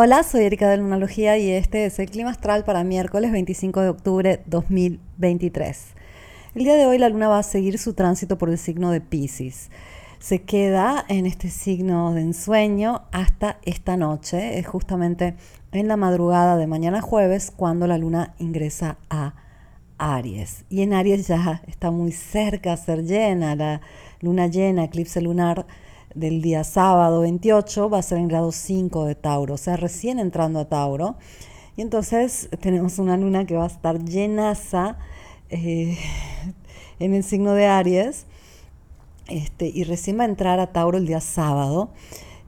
Hola, soy Erika de Lunalogía y este es el clima astral para miércoles 25 de octubre 2023. El día de hoy la luna va a seguir su tránsito por el signo de Pisces. Se queda en este signo de ensueño hasta esta noche, es justamente en la madrugada de mañana jueves cuando la luna ingresa a Aries. Y en Aries ya está muy cerca a ser llena, la luna llena, eclipse lunar del día sábado 28 va a ser en grado 5 de Tauro, o sea, recién entrando a Tauro. Y entonces tenemos una luna que va a estar llenaza eh, en el signo de Aries. Este, y recién va a entrar a Tauro el día sábado,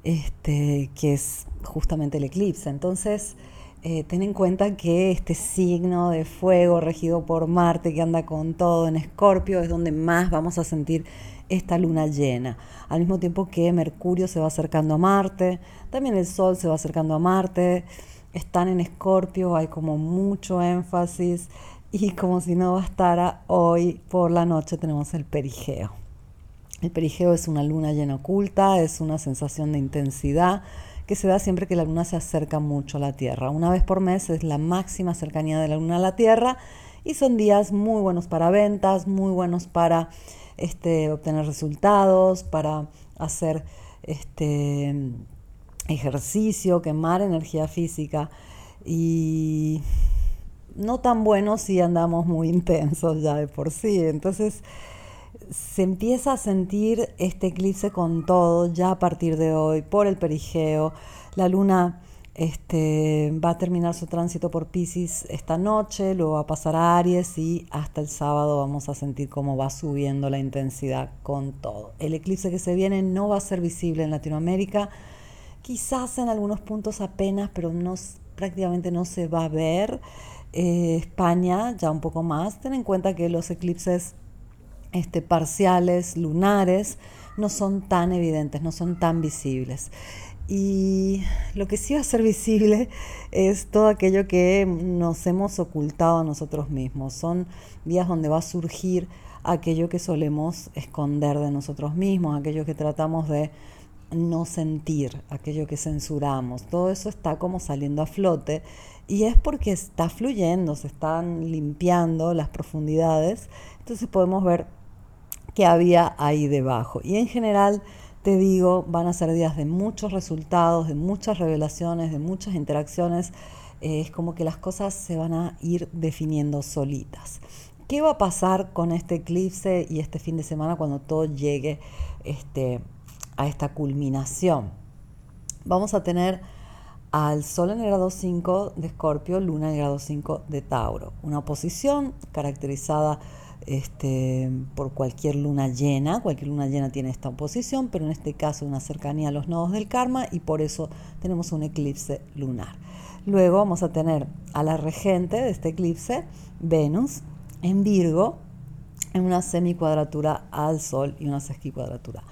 este, que es justamente el eclipse. Entonces, eh, ten en cuenta que este signo de fuego regido por Marte que anda con todo en Escorpio es donde más vamos a sentir esta luna llena. Al mismo tiempo que Mercurio se va acercando a Marte, también el Sol se va acercando a Marte, están en Escorpio, hay como mucho énfasis y como si no bastara, hoy por la noche tenemos el perigeo. El perigeo es una luna llena oculta, es una sensación de intensidad que se da siempre que la luna se acerca mucho a la Tierra. Una vez por mes es la máxima cercanía de la luna a la Tierra y son días muy buenos para ventas, muy buenos para este, obtener resultados, para hacer este, ejercicio, quemar energía física y no tan buenos si andamos muy intensos ya de por sí. Entonces se empieza a sentir este eclipse con todo ya a partir de hoy por el perigeo. La luna este, va a terminar su tránsito por Pisces esta noche, luego va a pasar a Aries y hasta el sábado vamos a sentir cómo va subiendo la intensidad con todo. El eclipse que se viene no va a ser visible en Latinoamérica, quizás en algunos puntos apenas, pero no, prácticamente no se va a ver. Eh, España ya un poco más. Ten en cuenta que los eclipses este, parciales, lunares, no son tan evidentes, no son tan visibles. Y lo que sí va a ser visible es todo aquello que nos hemos ocultado a nosotros mismos. Son días donde va a surgir aquello que solemos esconder de nosotros mismos, aquello que tratamos de no sentir, aquello que censuramos. Todo eso está como saliendo a flote y es porque está fluyendo, se están limpiando las profundidades. Entonces podemos ver había ahí debajo. Y en general te digo, van a ser días de muchos resultados, de muchas revelaciones, de muchas interacciones. Eh, es como que las cosas se van a ir definiendo solitas. ¿Qué va a pasar con este eclipse y este fin de semana cuando todo llegue este, a esta culminación? Vamos a tener al Sol en el grado 5 de Escorpio, Luna en el grado 5 de Tauro. Una oposición caracterizada este, por cualquier luna llena. Cualquier luna llena tiene esta oposición, pero en este caso una cercanía a los nodos del karma y por eso tenemos un eclipse lunar. Luego vamos a tener a la regente de este eclipse, Venus, en Virgo, en una semicuadratura al Sol y una sesquicuadratura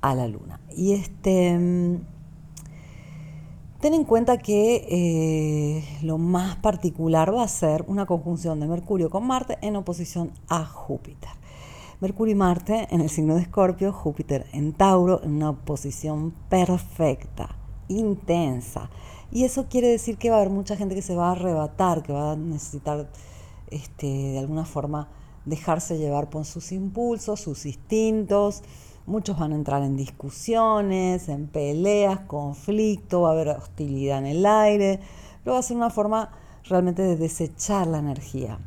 a la Luna. Y este Ten en cuenta que eh, lo más particular va a ser una conjunción de Mercurio con Marte en oposición a Júpiter. Mercurio y Marte en el signo de Escorpio, Júpiter en Tauro en una oposición perfecta, intensa. Y eso quiere decir que va a haber mucha gente que se va a arrebatar, que va a necesitar este, de alguna forma dejarse llevar por sus impulsos, sus instintos Muchos van a entrar en discusiones, en peleas, conflicto, va a haber hostilidad en el aire, pero va a ser una forma realmente de desechar la energía.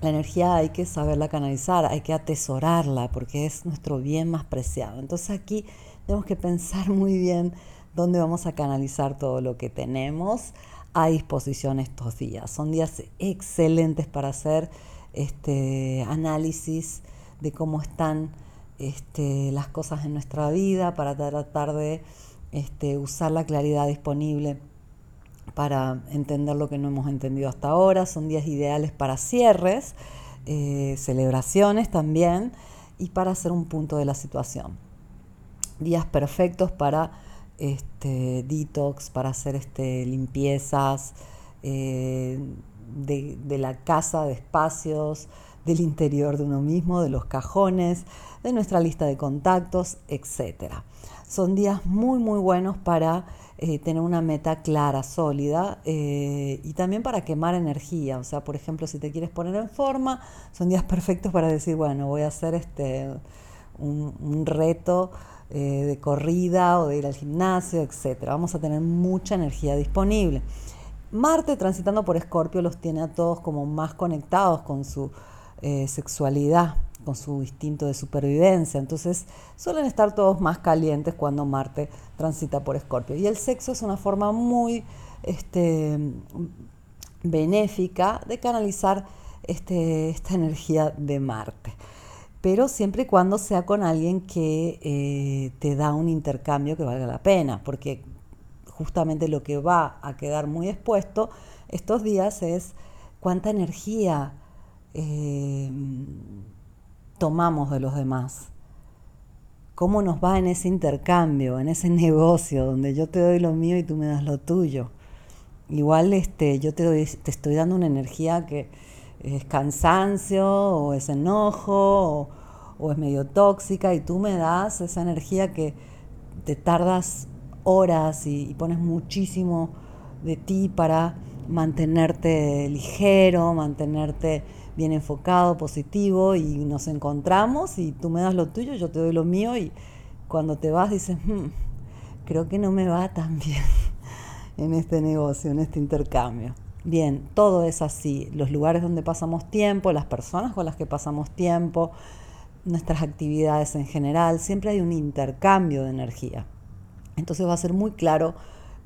La energía hay que saberla canalizar, hay que atesorarla porque es nuestro bien más preciado. Entonces aquí tenemos que pensar muy bien dónde vamos a canalizar todo lo que tenemos a disposición estos días. Son días excelentes para hacer este análisis de cómo están este, las cosas en nuestra vida, para tratar de este, usar la claridad disponible para entender lo que no hemos entendido hasta ahora. Son días ideales para cierres, eh, celebraciones también y para hacer un punto de la situación. Días perfectos para este, detox, para hacer este, limpiezas eh, de, de la casa, de espacios, del interior de uno mismo, de los cajones, de nuestra lista de contactos, etc. son días muy, muy buenos para eh, tener una meta clara, sólida eh, y también para quemar energía. O sea, por ejemplo, si te quieres poner en forma, son días perfectos para decir, bueno, voy a hacer este, un, reto eh, de corrida o de ir al gimnasio, etc. Vamos a tener mucha energía disponible. Marte transitando por Escorpio los tiene a todos como más conectados con su sexualidad con su instinto de supervivencia. Entonces suelen estar todos más calientes cuando Marte transita por Escorpio. Y el sexo es una forma muy este, benéfica de canalizar este, esta energía de Marte. Pero siempre y cuando sea con alguien que eh, te da un intercambio que valga la pena, porque justamente lo que va a quedar muy expuesto estos días es cuánta energía eh, tomamos de los demás. ¿Cómo nos va en ese intercambio, en ese negocio donde yo te doy lo mío y tú me das lo tuyo? Igual este, yo te, doy, te estoy dando una energía que es cansancio o es enojo o, es medio tóxica y tú me das esa energía que te tardas horas y pones muchísimo de ti para mantenerte ligero, mantenerte bien enfocado, positivo y nos encontramos y tú me das lo tuyo, yo te doy lo mío y cuando te vas dices, hmm, creo que no me va tan bien en este negocio, en este intercambio. Bien, todo es así, los lugares donde pasamos tiempo, las personas con las que pasamos tiempo, nuestras actividades en general, siempre hay un intercambio de energía. Entonces va a ser muy claro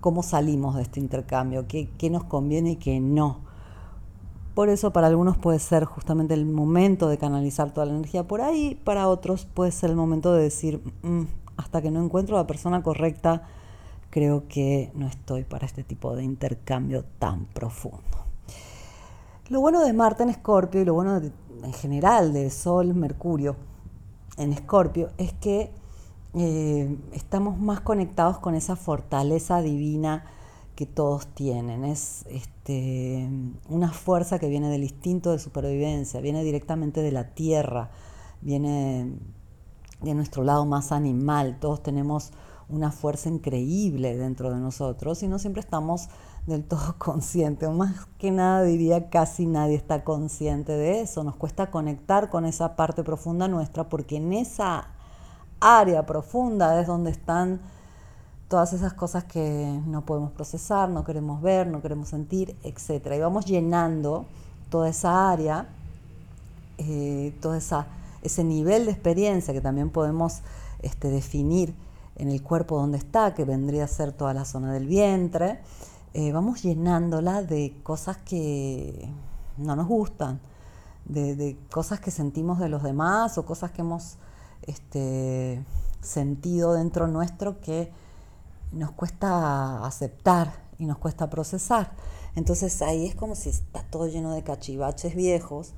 cómo salimos de este intercambio, qué, qué nos conviene y qué no. Por eso para algunos puede ser justamente el momento de canalizar toda la energía por ahí, para otros puede ser el momento de decir, mm, hasta que no encuentro la persona correcta, creo que no estoy para este tipo de intercambio tan profundo. Lo bueno de Marte en Escorpio y lo bueno en general de Sol, Mercurio en Escorpio es que eh, estamos más conectados con esa fortaleza divina que todos tienen. Es este, una fuerza que viene del instinto de supervivencia, viene directamente de la tierra, viene de nuestro lado más animal. Todos tenemos una fuerza increíble dentro de nosotros y no siempre estamos del todo conscientes, o más que nada diría casi nadie está consciente de eso. Nos cuesta conectar con esa parte profunda nuestra porque en esa área profunda es donde están todas esas cosas que no podemos procesar, no queremos ver, no queremos sentir, etc. Y vamos llenando toda esa área, eh, todo ese nivel de experiencia que también podemos este, definir en el cuerpo donde está, que vendría a ser toda la zona del vientre, eh, vamos llenándola de cosas que no nos gustan, de, cosas que sentimos de los demás o cosas que hemos este, sentido dentro nuestro que nos cuesta aceptar y nos cuesta procesar. Entonces ahí es como si está todo lleno de cachivaches viejos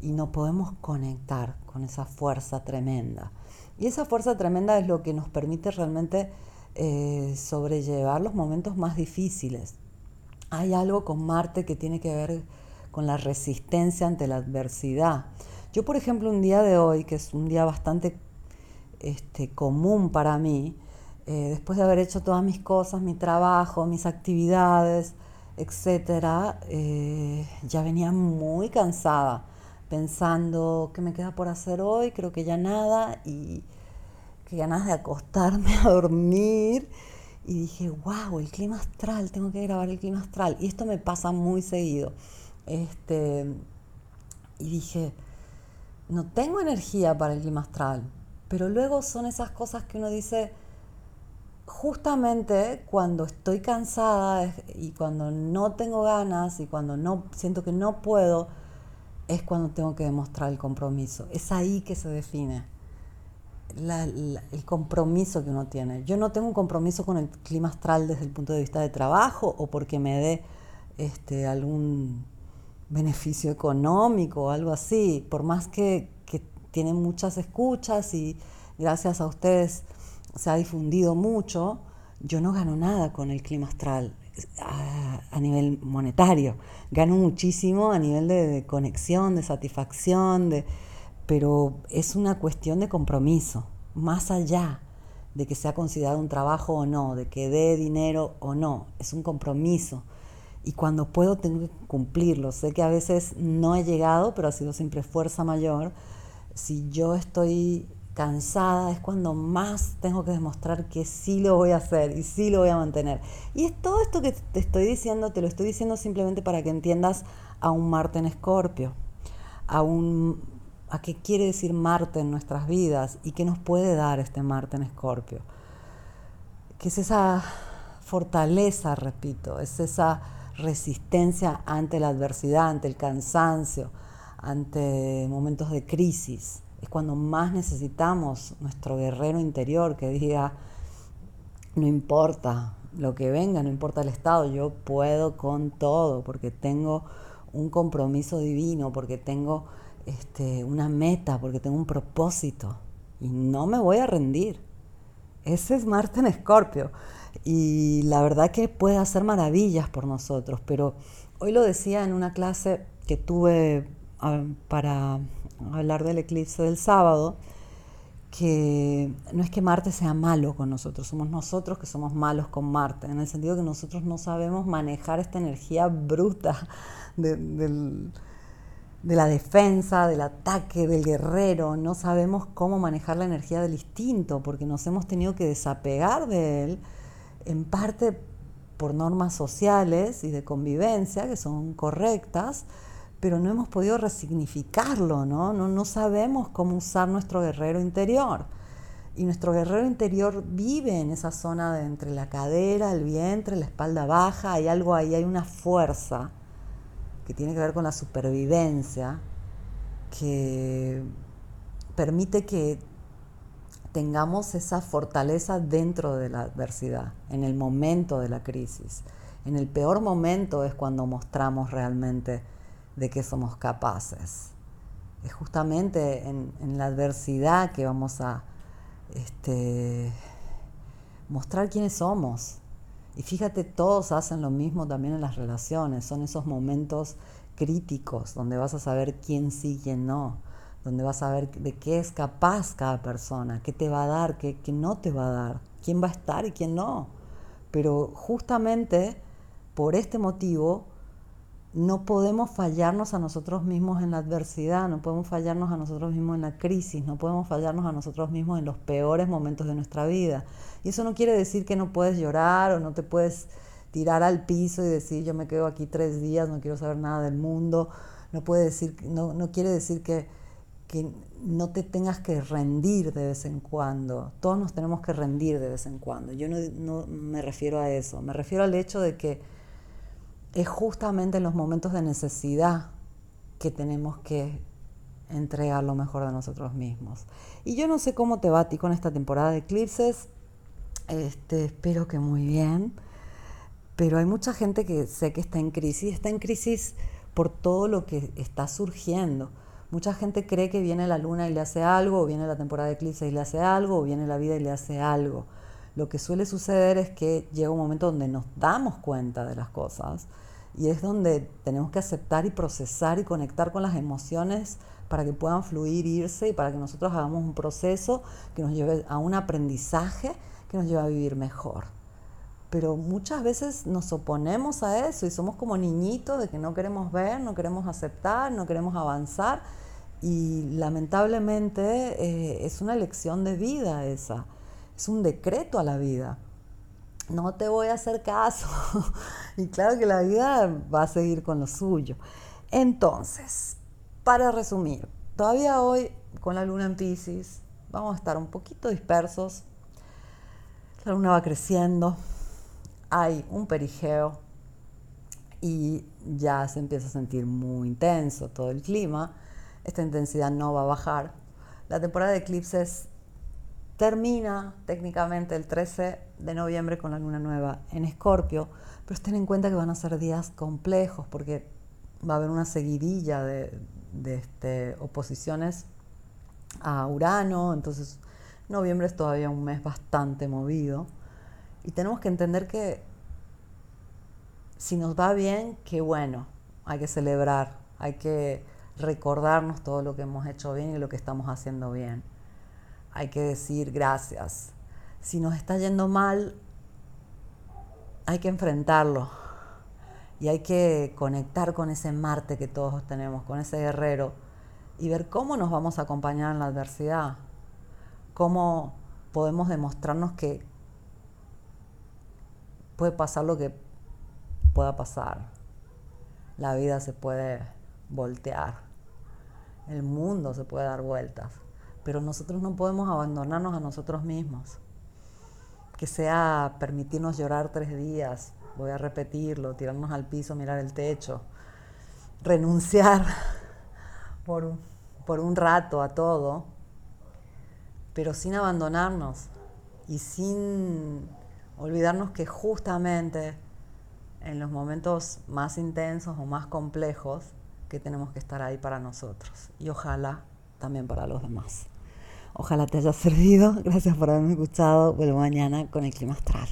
y no podemos conectar con esa fuerza tremenda. Y esa fuerza tremenda es lo que nos permite realmente eh, sobrellevar los momentos más difíciles. Hay algo con Marte que tiene que ver con la resistencia ante la adversidad. Yo, por ejemplo, un día de hoy, que es un día bastante este, común para mí, eh, después de haber hecho todas mis cosas, mi trabajo, mis actividades, etcétera, eh, ya venía muy cansada, pensando qué me queda por hacer hoy, creo que ya nada, y que ganas de acostarme a dormir. Y dije, wow, el clima astral, tengo que grabar el clima astral. Y esto me pasa muy seguido. Este, y dije, no tengo energía para el clima astral. Pero luego son esas cosas que uno dice, justamente cuando estoy cansada y cuando no tengo ganas y cuando no siento que no puedo, es cuando tengo que demostrar el compromiso. Es ahí que se define el compromiso que uno tiene. Yo no tengo un compromiso con el clima astral desde el punto de vista de trabajo o porque me dé este, algún beneficio económico o algo así, por más que, que muchas escuchas y gracias a ustedes se ha difundido mucho, yo no gano nada con el clima astral a, nivel monetario. Gano muchísimo a nivel de, conexión, de satisfacción, de, pero es una cuestión de compromiso, más allá de que sea considerado un trabajo o no, de que dé dinero o no, es un compromiso. Y cuando puedo tengo que cumplirlo. Sé que a veces no he llegado, pero ha sido siempre fuerza mayor. Si yo estoy cansada es cuando más tengo que demostrar que sí lo voy a hacer y sí lo voy a mantener. Y es todo esto que te estoy diciendo, te lo estoy diciendo simplemente para que entiendas a un Marte en Escorpio, a un a qué quiere decir Marte en nuestras vidas y qué nos puede dar este Marte en Escorpio. Que es esa fortaleza, repito, es esa resistencia ante la adversidad, ante el cansancio, ante momentos de crisis. Es cuando más necesitamos nuestro guerrero interior que diga, no importa lo que venga, no importa el estado, yo puedo con todo porque tengo un compromiso divino, porque tengo este, una meta, porque tengo un propósito y no me voy a rendir. Ese es Marte en Escorpio y la verdad que puede hacer maravillas por nosotros, pero hoy lo decía en una clase que tuve para hablar del eclipse del sábado, que no es que Marte sea malo con nosotros, somos nosotros que somos malos con Marte, en el sentido que nosotros no sabemos manejar esta energía bruta del de la defensa, del ataque, del guerrero, no sabemos cómo manejar la energía del instinto, porque nos hemos tenido que desapegar de él, en parte por normas sociales y de convivencia, que son correctas, pero no hemos podido resignificarlo, ¿no? No, sabemos cómo usar nuestro guerrero interior. Y nuestro guerrero interior vive en esa zona de entre la cadera, el vientre, la espalda baja, hay algo ahí, hay una fuerza que tiene que ver con la supervivencia, que permite que tengamos esa fortaleza dentro de la adversidad, en el momento de la crisis. En el peor momento es cuando mostramos realmente de qué somos capaces. Es justamente en, la adversidad que vamos a este, mostrar quiénes somos, y fíjate, todos hacen lo mismo también en las relaciones, son esos momentos críticos donde vas a saber quién sí, quién no, donde vas a ver de qué es capaz cada persona, qué te va a dar, qué, qué no te va a dar, quién va a estar y quién no. Pero justamente por este motivo no podemos fallarnos a nosotros mismos en la adversidad, no podemos fallarnos a nosotros mismos en la crisis, no podemos fallarnos a nosotros mismos en los peores momentos de nuestra vida. Y eso no quiere decir que no puedes llorar o no te puedes tirar al piso y decir yo me quedo aquí tres días, no quiero saber nada del mundo. No, puede decir, no, no quiere decir que, que no te tengas que rendir de vez en cuando. Todos nos tenemos que rendir de vez en cuando. Yo no, no me refiero a eso, me refiero al hecho de que es justamente en los momentos de necesidad que tenemos que entregar lo mejor de nosotros mismos. Y yo no sé cómo te va a ti con esta temporada de eclipses. Este, espero que muy bien. Pero hay mucha gente que sé que está en crisis. Está en crisis por todo lo que está surgiendo. Mucha gente cree que viene la luna y le hace algo, o viene la temporada de eclipses y le hace algo, o viene la vida y le hace algo. Lo que suele suceder es que llega un momento donde nos damos cuenta de las cosas y es donde tenemos que aceptar y procesar y conectar con las emociones para que puedan fluir, irse y para que nosotros hagamos un proceso que nos lleve a un aprendizaje que nos lleve a vivir mejor. Pero muchas veces nos oponemos a eso y somos como niñitos de que no queremos ver, no queremos aceptar, no queremos avanzar y lamentablemente eh, es una lección de vida esa, es un decreto a la vida no te voy a hacer caso. y claro que la vida va a seguir con lo suyo. Entonces, para resumir, todavía hoy con la luna en Pisces vamos a estar un poquito dispersos. La luna va creciendo, hay un perigeo y ya se empieza a sentir muy intenso todo el clima. Esta intensidad no va a bajar. La temporada de eclipses termina técnicamente el 13 de noviembre con la luna nueva en Escorpio, pero ten en cuenta que van a ser días complejos porque va a haber una seguidilla de, este, oposiciones a Urano, entonces noviembre es todavía un mes bastante movido y tenemos que entender que si nos va bien, qué bueno, hay que celebrar, hay que recordarnos todo lo que hemos hecho bien y lo que estamos haciendo bien. Hay que decir gracias, si nos está yendo mal, hay que enfrentarlo y hay que conectar con ese Marte que todos tenemos, con ese guerrero, y ver cómo nos vamos a acompañar en la adversidad, cómo podemos demostrarnos que puede pasar lo que pueda pasar. La vida se puede voltear, el mundo se puede dar vueltas, pero nosotros no podemos abandonarnos a nosotros mismos. Que sea permitirnos llorar tres días, voy a repetirlo, tirarnos al piso, mirar el techo, renunciar por un, por un rato a todo, pero sin abandonarnos y sin olvidarnos que justamente en los momentos más intensos o más complejos que tenemos que estar ahí para nosotros y ojalá también para los demás. Ojalá te haya servido. Gracias por haberme escuchado. Vuelvo mañana con el clima astral.